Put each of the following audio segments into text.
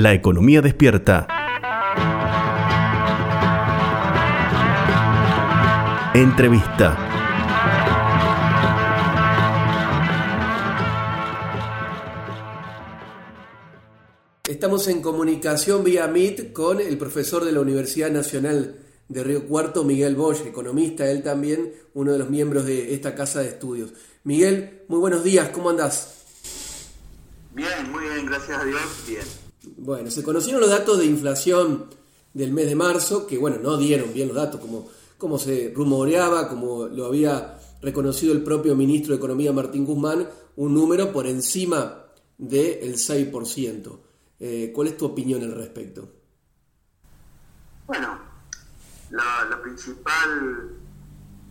La economía despierta. Entrevista. Estamos en comunicación vía Meet con el profesor de la Universidad Nacional de Río Cuarto, Miguel Bosch, economista, él también, uno de los miembros de esta casa de estudios. Miguel, muy buenos días, ¿cómo andás? Bien, muy bien, gracias a Dios, bien. Bueno, se conocieron los datos de inflación del mes de marzo, que bueno, no dieron bien los datos como, como se rumoreaba, como lo había reconocido el propio ministro de Economía Martín Guzmán, un número por encima del 6%. Eh, ¿Cuál es tu opinión al respecto? Bueno, la, principal,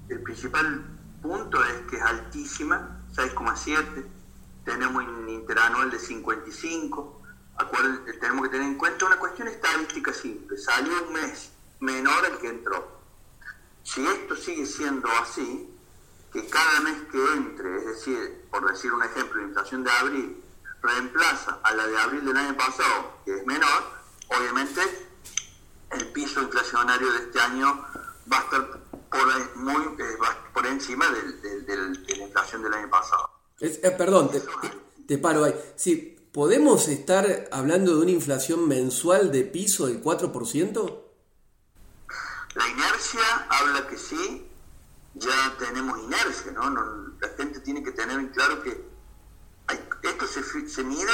el principal punto es que es altísima, 6,7, tenemos un interanual de 55, tenemos que tener en cuenta una cuestión estadística simple. Salió un mes menor el que entró. Si esto sigue siendo así, que cada mes que entre, es decir, por decir un ejemplo, la inflación de abril reemplaza a la de abril del año pasado, que es menor, obviamente el piso inflacionario de este año va a estar por, muy, eh, por encima de la inflación del año pasado. Eh, perdón, te, te, paro ahí. Sí, ¿podemos estar hablando de una inflación mensual de piso del 4%? La inercia habla que sí, ya tenemos inercia, ¿no? la gente tiene que tener en claro que esto se, mide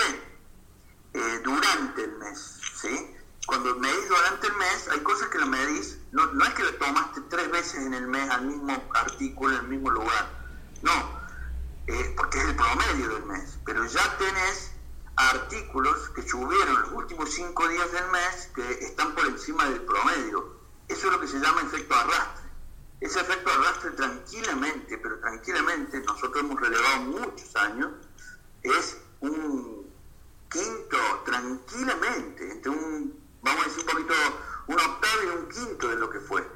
eh, durante el mes, ¿sí? Cuando medís durante el mes, hay cosas que lo medís, no, no es que lo tomaste tres veces en el mes al mismo artículo, en el mismo lugar, no, eh, porque es el promedio del mes, pero ya tenés artículos que subieron los últimos cinco días del mes que están por encima del promedio. Eso es lo que se llama efecto arrastre. Ese efecto arrastre tranquilamente, pero tranquilamente, nosotros hemos relevado muchos años, es un quinto, tranquilamente, entre un, vamos a decir un poquito, un octavo y un quinto de lo que fue.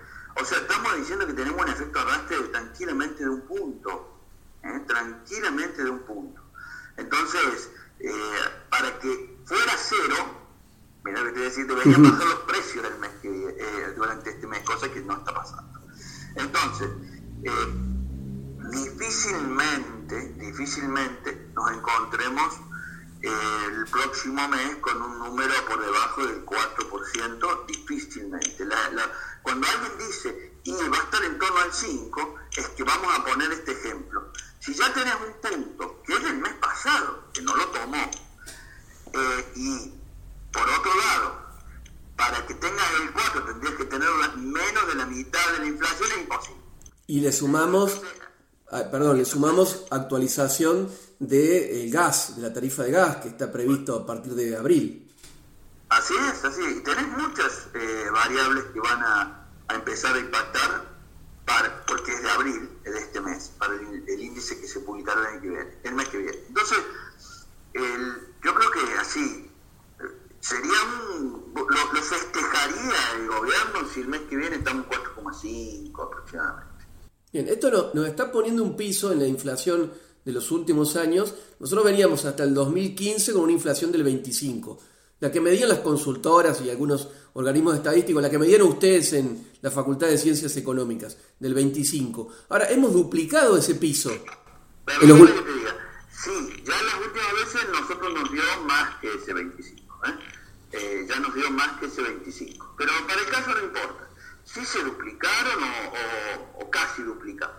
O sea, estamos diciendo que tenemos un efecto arrastre tranquilamente de un punto, ¿eh? tranquilamente de un punto. Entonces, eh, para que fuera cero, mira que te voy a decir, deberían bajar los precios del mes que, eh, durante este mes, cosa que no está pasando. Entonces, eh, difícilmente, difícilmente nos encontremos el próximo mes con un número por debajo del 4%, difícilmente. cuando alguien dice, y va a estar en torno al 5, es que vamos a poner este ejemplo. Si ya tenés un punto, que es del mes pasado, que no lo tomó, eh, y por otro lado, para que tengas el 4 tendrías que tener menos de la mitad de la inflación, es imposible. Le sumamos, ah, perdón, le sumamos actualización de eh, gas, de la tarifa de gas que está previsto a partir de abril. Así es, así es. Tenés muchas eh, variables que van a, empezar a impactar porque es de abril de este mes, para el, índice que se publicará el, el mes que viene. Entonces, yo creo que así, sería un, lo, festejaría el gobierno si el mes que viene estamos 4,5 aproximadamente. Bien, esto nos está poniendo un piso en la inflación de los últimos años. Nosotros veníamos hasta el 2015 con una inflación del 25 la que medían las consultoras y algunos organismos estadísticos, la que medieron ustedes en la Facultad de Ciencias Económicas, del 25. Ahora, hemos duplicado ese piso. Pero que te diga, sí, ya las últimas veces nosotros nos dio más que ese 25. ¿eh? Eh, ya nos dio más que ese 25. Pero para el caso no importa. Si se duplicaron o, casi duplicaron.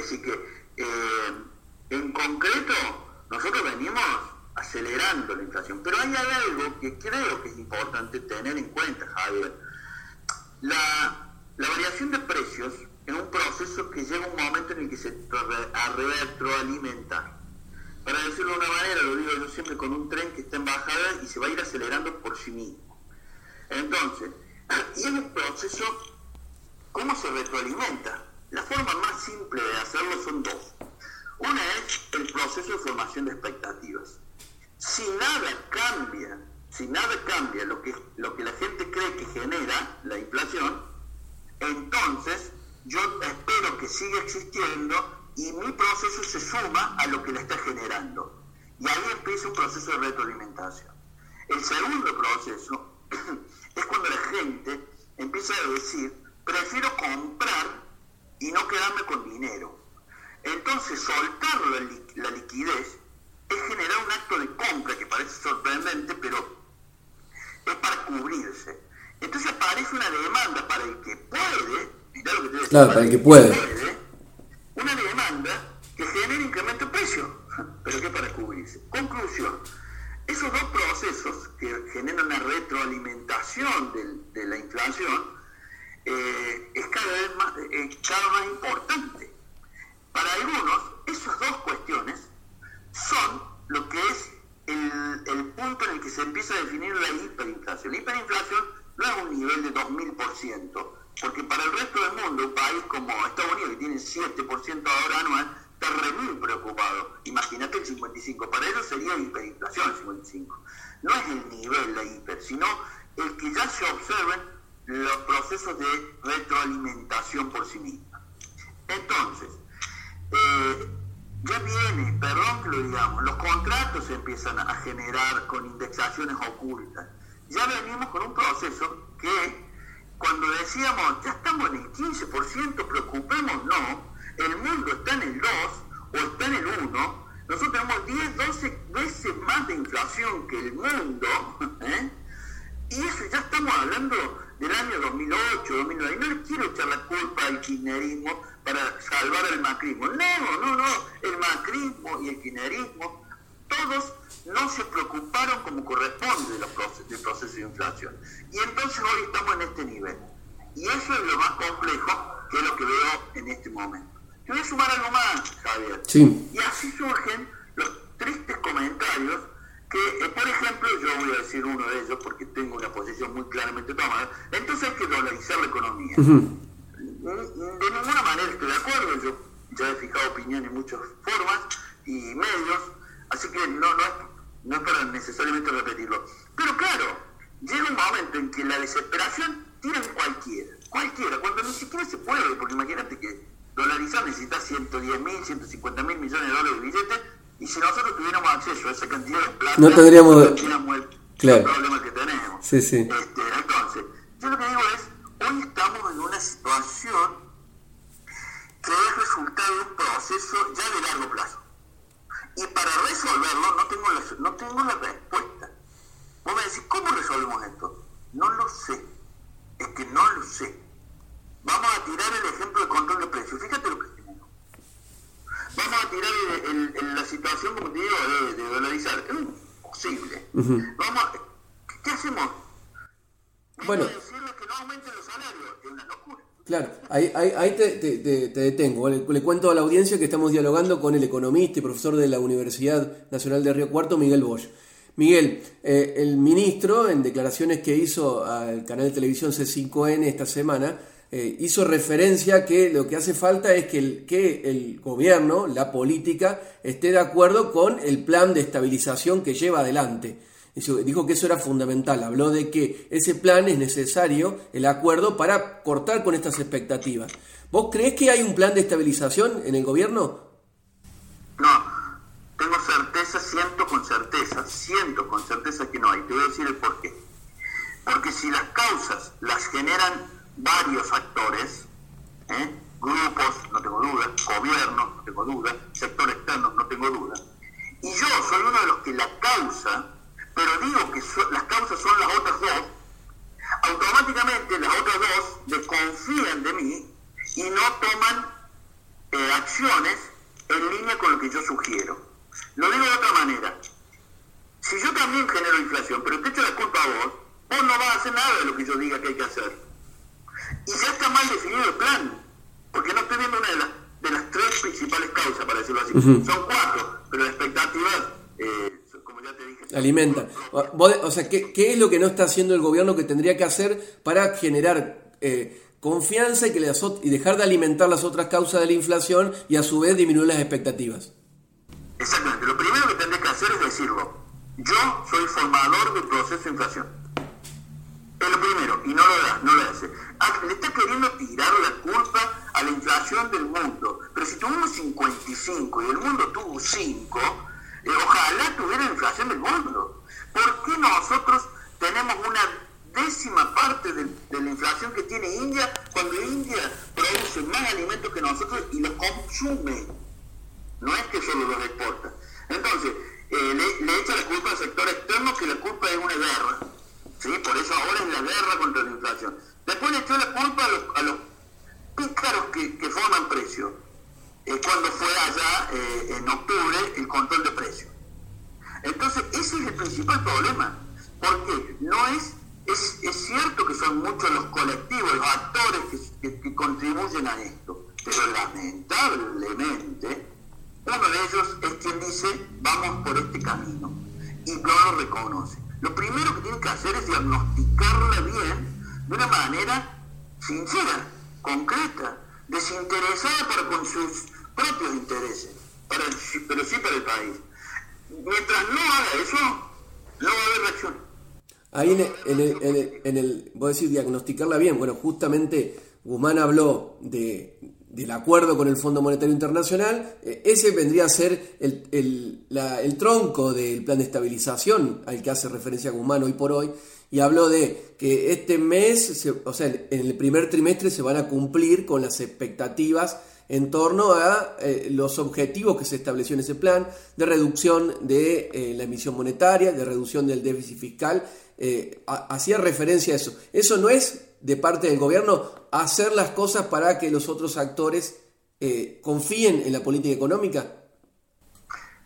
Así que, eh, en concreto, nosotros venimos acelerando la inflación. Pero hay algo que creo que es importante tener en cuenta, Javier. La, la variación de precios es un proceso que llega un momento en el que se retroalimenta. Para decirlo de una manera, lo digo yo siempre con un tren que está en bajada y se va a ir acelerando por sí mismo. Entonces, y un proceso, ¿cómo se retroalimenta? La forma más simple de hacerlo son dos. Una es el proceso de formación de expectativas si nada cambia, si nada cambia lo que, lo que la gente cree que genera la inflación, entonces yo espero que siga existiendo y mi proceso se suma a lo que la está generando. Y ahí empieza un proceso de retroalimentación. El segundo proceso empieza a decir, prefiero comprar y no quedarme con dinero. Entonces, soltar la, liquidez es generar un acto de compra que parece sorprendente, pero es para cubrirse. Entonces aparece una demanda para el que puede, mirá lo que te decía, claro, para el que puede, Imagínate el 55, para ellos sería hiperinflación el 55. No es el nivel la hiper, sino el que ya se observen los procesos de retroalimentación por sí misma. Entonces, eh, ya viene, perdón que lo digamos, los contratos se empiezan a generar con indexaciones ocultas. Ya venimos con un proceso que cuando decíamos, ya estamos en el 15%, preocupemos, no, el mundo está en el 2 o está en 1, nosotros tenemos 10, 12 veces más de inflación que el mundo, ¿eh? y eso ya estamos hablando del año 2008, 2009, y no le quiero echar la culpa al kirchnerismo para salvar el macrismo, no, no, no, el macrismo y el kirchnerismo, todos no se preocuparon como corresponde del proceso de inflación. Y entonces hoy estamos en este nivel. Y eso es lo más complejo que es lo que veo en este momento. Te voy a sumar algo más, Javier. Sí. Y así surgen los tristes comentarios que, eh, por ejemplo, yo voy a decir uno de ellos porque tengo una posición muy claramente tomada, entonces hay que dolarizar la economía. De ninguna manera estoy de acuerdo, yo ya he fijado opinión en muchas formas y medios, así que no, no, no es para necesariamente repetirlo. Pero claro, llega un momento en que la desesperación tira en cualquiera, cualquiera, cuando ni siquiera se puede, porque imagínate que dolarizar necesita 110 mil, 150 mil millones de dólares de billetes, y si nosotros tuviéramos acceso a esa cantidad de plata, no tendríamos, el, claro. problema que tenemos. Sí, sí. Este, entonces, yo lo que digo es, hoy estamos en una situación que es resultado de un proceso ya de largo plazo. Y para resolverlo no tengo la, no tengo la respuesta. Vos me decís, ¿cómo resolvemos esto? No lo sé. Es que no lo sé. Vamos a tirar el ejemplo de control de precios. Fíjate lo que tenemos. Vamos a tirar el, la situación, como te digo, de, dolarizar. Es Vamos ¿Qué hacemos? Bueno. decirle que no aumenten los salarios. Es una locura. Claro, ahí, ahí, ahí te, te, te, detengo. Le, le, cuento a la audiencia que estamos dialogando con el economista y profesor de la Universidad Nacional de Río Cuarto, Miguel Bosch. Miguel, eh, el ministro, en declaraciones que hizo al canal de televisión C5N esta semana, eh, hizo referencia que lo que hace falta es que el, que el gobierno, la política, esté de acuerdo con el plan de estabilización que lleva adelante. Dijo que eso era fundamental, habló de que ese plan es necesario, el acuerdo, para cortar con estas expectativas. ¿Vos crees que hay un plan de estabilización en el gobierno? No, tengo certeza, siento con certeza, siento con certeza que no hay. Te voy a decir el por qué. Porque si las causas las generan varios actores, ¿eh? grupos, no tengo duda, gobiernos, no tengo duda, sector externo, no tengo duda. Y yo soy uno de los que la causa, pero digo que las causas son las otras dos, automáticamente las otras dos desconfían de mí y no toman eh, acciones en línea con lo que yo sugiero. Lo digo de otra manera. Si yo también genero inflación, pero te echo la culpa a vos, vos no vas a hacer nada de lo que yo diga que hay que hacer. Y ya está mal definido el plan, porque no estoy viendo una de las, de las tres principales causas, para decirlo así. Son cuatro, pero las expectativas, eh, como ya te dije... Alimenta. O sea, ¿qué, ¿qué, es lo que no está haciendo el gobierno que tendría que hacer para generar... Eh, confianza y, que las, y dejar de alimentar las otras causas de la inflación y a su vez disminuir las expectativas. Exactamente. Lo primero que tendré que hacer es decirlo. Yo soy formador del proceso de inflación. Es lo primero, y no lo da, no lo hace. Ah, le está queriendo tirar la culpa a la inflación del mundo. Pero si tuvimos 55 y el mundo tuvo 5, Ojalá tuviera inflación del mundo. ¿Por qué nosotros tenemos una décima parte de, la inflación que tiene India cuando India produce más alimentos que nosotros y los consume? No es que solo los exporta. Entonces, eh, le, echa la culpa al sector externo que la culpa es una guerra. ¿sí? Por eso ahora es la guerra contra la inflación. Después le echó la culpa a los, pícaros que, que forman precios eh, cuando fue allá eh, en octubre el control de precios. Entonces, ese es el principal problema, porque no es, es, es cierto que son muchos los colectivos, los actores que, contribuyen a esto, pero lamentablemente uno de ellos es quien dice, vamos por este camino, y no lo reconoce. Lo primero que tiene que hacer es diagnosticarla bien, de una manera sincera, concreta, desinteresada para con sus propios intereses, pero sí para el país. Mientras no haga eso, no va a haber reacción. Ahí en el, en el, en el, en el voy a decir, diagnosticarla bien. Bueno, justamente Guzmán habló de, del acuerdo con el Fondo Monetario Internacional, eh, ese vendría a ser el, el, tronco del plan de estabilización al que hace referencia Guzmán hoy por hoy, y habló de que este mes, o sea, en el primer trimestre se van a cumplir con las expectativas en torno a eh, los objetivos que se estableció en ese plan de reducción de eh, la emisión monetaria, de reducción del déficit fiscal. hacía referencia a eso. Eso no es de parte del gobierno hacer las cosas para que los otros actores eh, confíen en la política económica?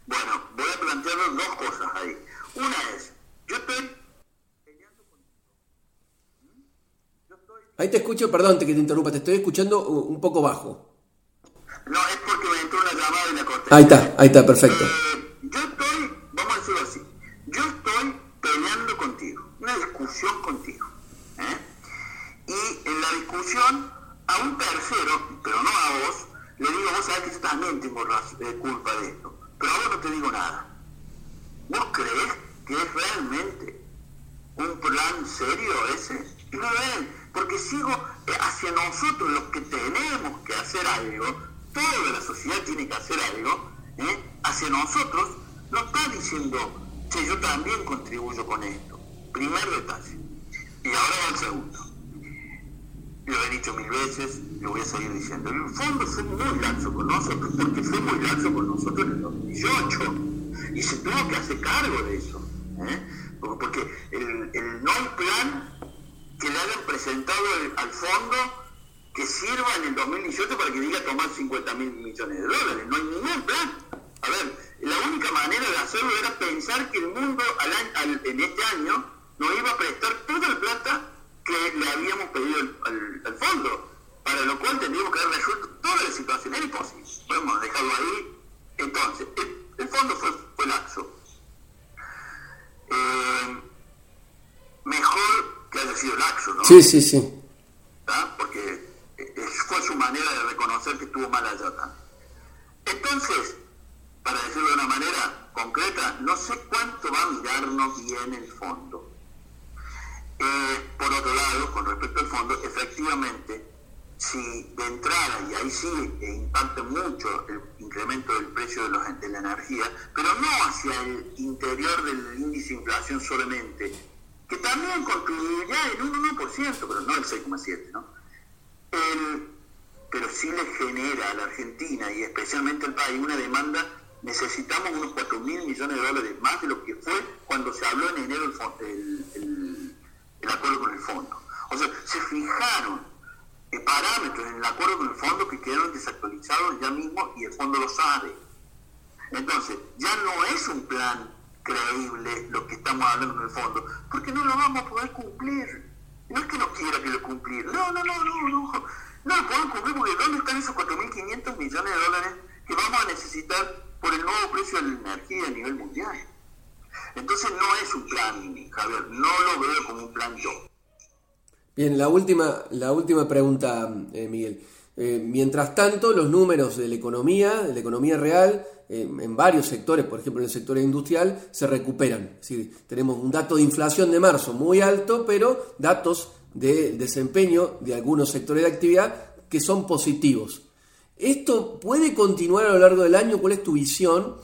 Bueno, voy a plantear dos cosas ahí. Una es, yo estoy Ahí te escucho, perdón que te interrumpa, te estoy escuchando un poco bajo. No, es porque me entró una llamada y la corté. Ahí está, ahí está, perfecto. Eh, yo estoy, vamos a decirlo así, yo estoy peleando contigo, una discusión contigo. ¿eh? y en la discusión a un tercero, pero no a vos, le digo, vos sabés que yo también tengo eh, culpa de esto, pero ahora no te digo nada. ¿Vos crees que es realmente un plan serio ese? No es, porque sigo eh, hacia nosotros los que tenemos que hacer algo, toda la sociedad tiene que hacer algo, ¿eh? hacia nosotros no está diciendo, que yo también contribuyo con esto. Primer detalle. Y ahora el segundo lo he dicho mil veces, lo voy a seguir diciendo. El fondo fue muy laxo con nosotros, porque fue muy laxo con nosotros en el 2018. Y se tuvo que hacer cargo de eso. ¿eh? Porque el, el no plan que le hayan presentado al fondo que sirva en el 2018 para que diga tomar 50 mil millones de dólares. No hay ningún plan. A ver, la única manera de hacerlo era pensar que el mundo en este año nos iba a prestar toda la plata que le habíamos pedido al, fondo, para lo cual tendríamos que haber resuelto toda la situación. Era imposible. Podemos dejarlo ahí. Entonces, el, fondo fue, fue laxo. Eh, mejor que haya sido laxo, ¿no? Sí, sí, sí. Porque eh, fue su manera de reconocer que estuvo mal allá también. Entonces, para decirlo de una manera concreta, no sé cuánto va a mirarnos bien el fondo. Eh, por otro lado, con respecto al fondo, efectivamente, si y ahí sí eh, impacta mucho el incremento del precio de, los, de la energía, pero no hacia el interior del índice de inflación solamente, que también contribuirá en un 1%, pero no el 6,7%, ¿no? pero sí le genera a la Argentina y especialmente al país una demanda, necesitamos unos 4 mil millones de dólares más de lo que fue cuando se habló en enero el, el el acuerdo con el fondo. O sea, se fijaron parámetros en el acuerdo con el fondo que quedaron desactualizados ya mismo y el fondo lo sabe. Entonces, ya no es un plan creíble lo que estamos hablando con el fondo, porque no lo vamos a poder cumplir. No es que no quiera que lo cumplir, no, no, no, no, no. No lo podemos cumplir porque ¿dónde están esos 4.500 millones de dólares que vamos a necesitar por el nuevo precio de la energía a nivel mundial? Entonces no es un plan, Javier, no lo veo como un plan yo. Bien, la última, la última pregunta, eh, Miguel. Eh, mientras tanto, los números de la economía, de la economía real, eh, en varios sectores, por ejemplo en el sector industrial, se recuperan. Es tenemos un dato de inflación de marzo muy alto, pero datos de desempeño de algunos sectores de actividad que son positivos. ¿Esto puede continuar a lo largo del año? ¿Cuál es tu visión?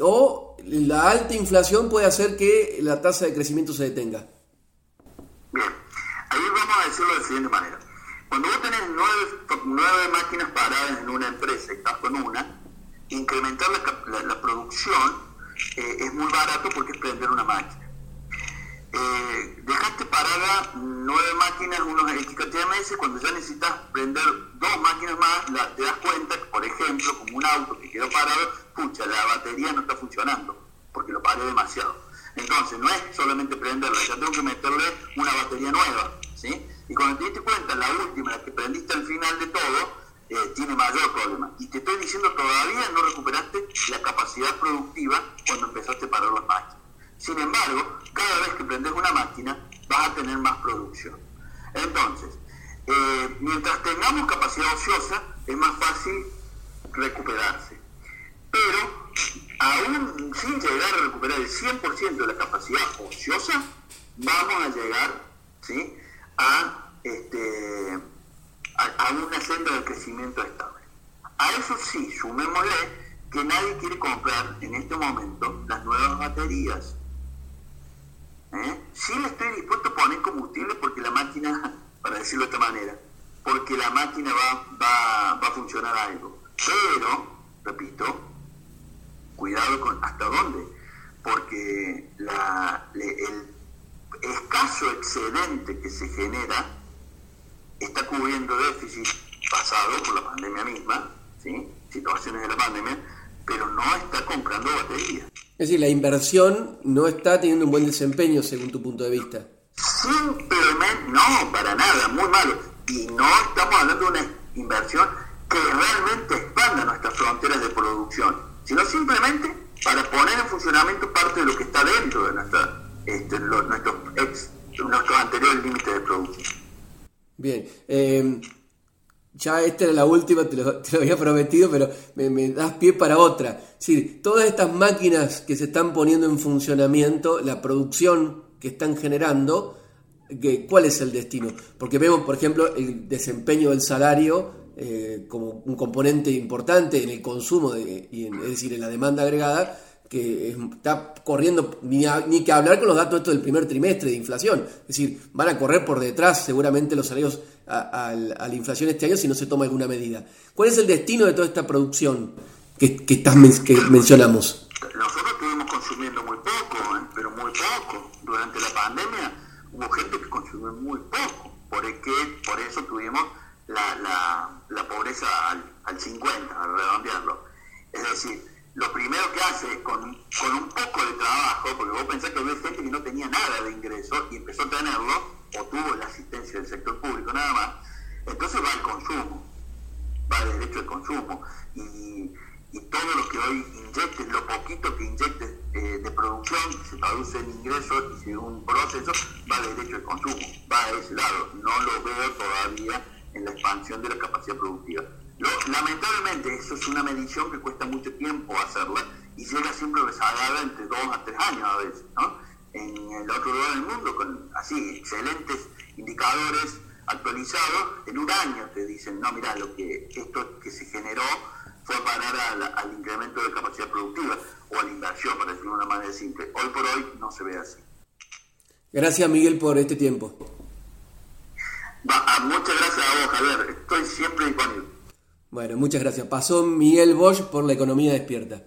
¿O la alta inflación puede hacer que la tasa de crecimiento se detenga. Bien, ahí vamos a decirlo de la siguiente manera. Cuando vos tenés nueve, máquinas paradas en una empresa y estás con una, incrementar la, producción eh, es muy barato porque es prender una máquina. eh, dejaste parada nueve máquinas, unos XKTMS, cuando ya necesitas prender dos máquinas más, te das cuenta que, por ejemplo, como un auto que quedó parado, pucha, la batería no está funcionando, porque lo paré demasiado. Entonces, no es solamente prenderla, ya tengo que meterle una batería nueva, ¿sí? Y cuando te diste cuenta, la última, la que prendiste al final de todo, eh, tiene mayor problema. Y te estoy diciendo, todavía no recuperaste la capacidad productiva cuando empezaste a parar las máquinas. Sin embargo, cada vez que prendes una máquina, vas a tener más producción. Entonces, eh, mientras tengamos capacidad ociosa, es más fácil recuperarse. Pero, aún sin llegar a recuperar el 100% de la capacidad ociosa, vamos a llegar ¿sí? a, este, a, una senda de crecimiento estable. A eso sí, sumémosle que nadie quiere comprar en este momento las nuevas baterías ¿eh? Sí le estoy dispuesto a poner combustible porque la máquina, para decirlo de esta manera, porque la máquina va, va, va a funcionar algo. Pero, repito, cuidado con hasta dónde, porque la, el escaso excedente que se genera está cubriendo déficit pasado por la pandemia misma, ¿sí? situaciones de la pandemia, pero no está comprando baterías. Es decir, la inversión no está teniendo un buen desempeño según tu punto de vista. Simplemente, no, para nada, muy malo. Y no estamos hablando de una inversión que realmente expanda nuestras fronteras de producción, sino simplemente para poner en funcionamiento parte de lo que está dentro de nuestra, este, nuestros, nuestros anteriores límites de producción. Bien. Eh, ya esta era la última, te lo, había prometido, pero me, das pie para otra. Sí, todas estas máquinas que se están poniendo en funcionamiento, la producción que están generando, ¿cuál es el destino? Porque vemos, por ejemplo, el desempeño del salario eh, como un componente importante en el consumo, de, es decir, en la demanda agregada, que está corriendo, ni, ni que hablar con los datos estos del primer trimestre de inflación. Es decir, van a correr por detrás seguramente los salarios a, la inflación este año si no se toma alguna medida. ¿Cuál es el destino de toda esta producción que, que, que mencionamos? Nosotros estuvimos consumiendo muy poco, ¿eh? pero muy poco. Durante la pandemia hubo gente que consumió muy poco. Por, por eso tuvimos la, la, pobreza al, al 50, al redondearlo. Es decir, lo primero que hace con, con un poco de trabajo, porque vos pensás que había gente que no tenía nada de ingreso y empezó a tenerlo, o tuvo la asistencia del sector público nada más, entonces va al consumo, va al derecho al consumo. Y, y todo lo que hoy inyectes, lo poquito que inyectes eh, de producción, se traduce en ingresos y según un proceso, va al derecho al consumo, va a ese lado. No lo veo todavía en la expansión de la capacidad productiva lamentablemente, eso es una medición que cuesta mucho tiempo hacerla y llega siempre rezagada entre dos a tres años a veces, ¿no? En el otro lado del mundo, con así excelentes indicadores actualizados, en un año te dicen, no, mira, lo que esto que se generó fue parar al, incremento de capacidad productiva o a la inversión, para decirlo de una manera simple. Hoy por hoy no se ve así. Gracias, Miguel, por este tiempo. Ah, muchas gracias a vos, Javier. Estoy siempre disponible. Bueno, muchas gracias. Pasó Miguel Bosch por la economía despierta.